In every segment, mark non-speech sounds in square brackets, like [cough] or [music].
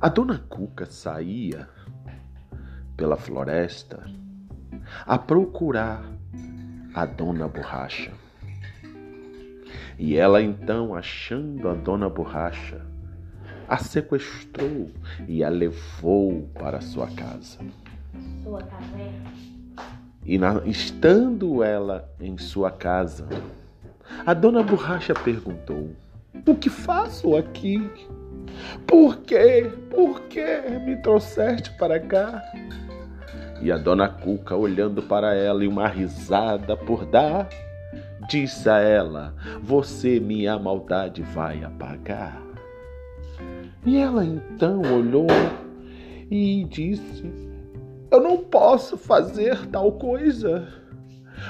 A dona Cuca saía pela floresta a procurar a dona Borracha. E ela então, achando a dona Borracha, a sequestrou e a levou para sua casa. Sua caverna. E na, estando ela em sua casa, a dona Borracha perguntou: O que faço aqui? Por quê? Por que me trouxeste para cá? E a dona Cuca, olhando para ela e uma risada por dar, disse a ela: Você minha maldade vai apagar. E ela então olhou e disse: Eu não posso fazer tal coisa,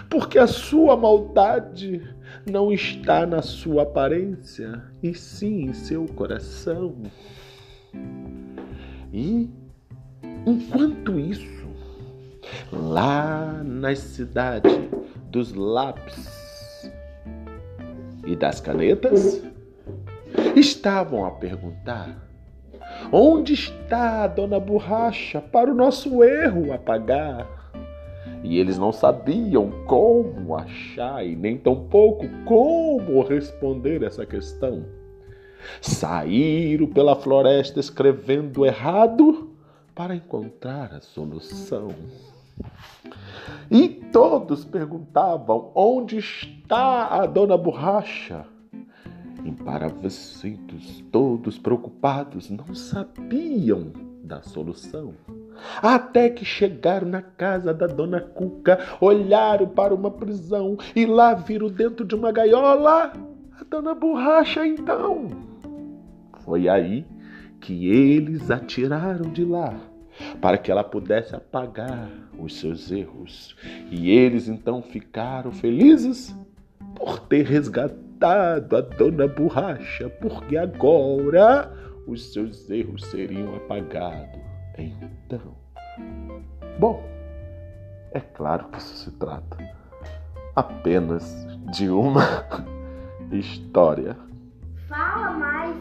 porque a sua maldade não está na sua aparência, e sim em seu coração. E enquanto isso, lá na cidade dos lápis e das canetas, estavam a perguntar: onde está a dona Borracha para o nosso erro apagar? E eles não sabiam como achar e nem tampouco como responder essa questão. Saíram pela floresta escrevendo errado para encontrar a solução. E todos perguntavam: onde está a dona Borracha? Emparavacidos, todos preocupados, não sabiam da solução. Até que chegaram na casa da dona Cuca, olharam para uma prisão e lá viram dentro de uma gaiola a dona Borracha então. Foi aí que eles a tiraram de lá para que ela pudesse apagar os seus erros. E eles então ficaram felizes por ter resgatado a dona Borracha, porque agora os seus erros seriam apagados. Então, bom, é claro que isso se trata apenas de uma [laughs] história. Fala mais.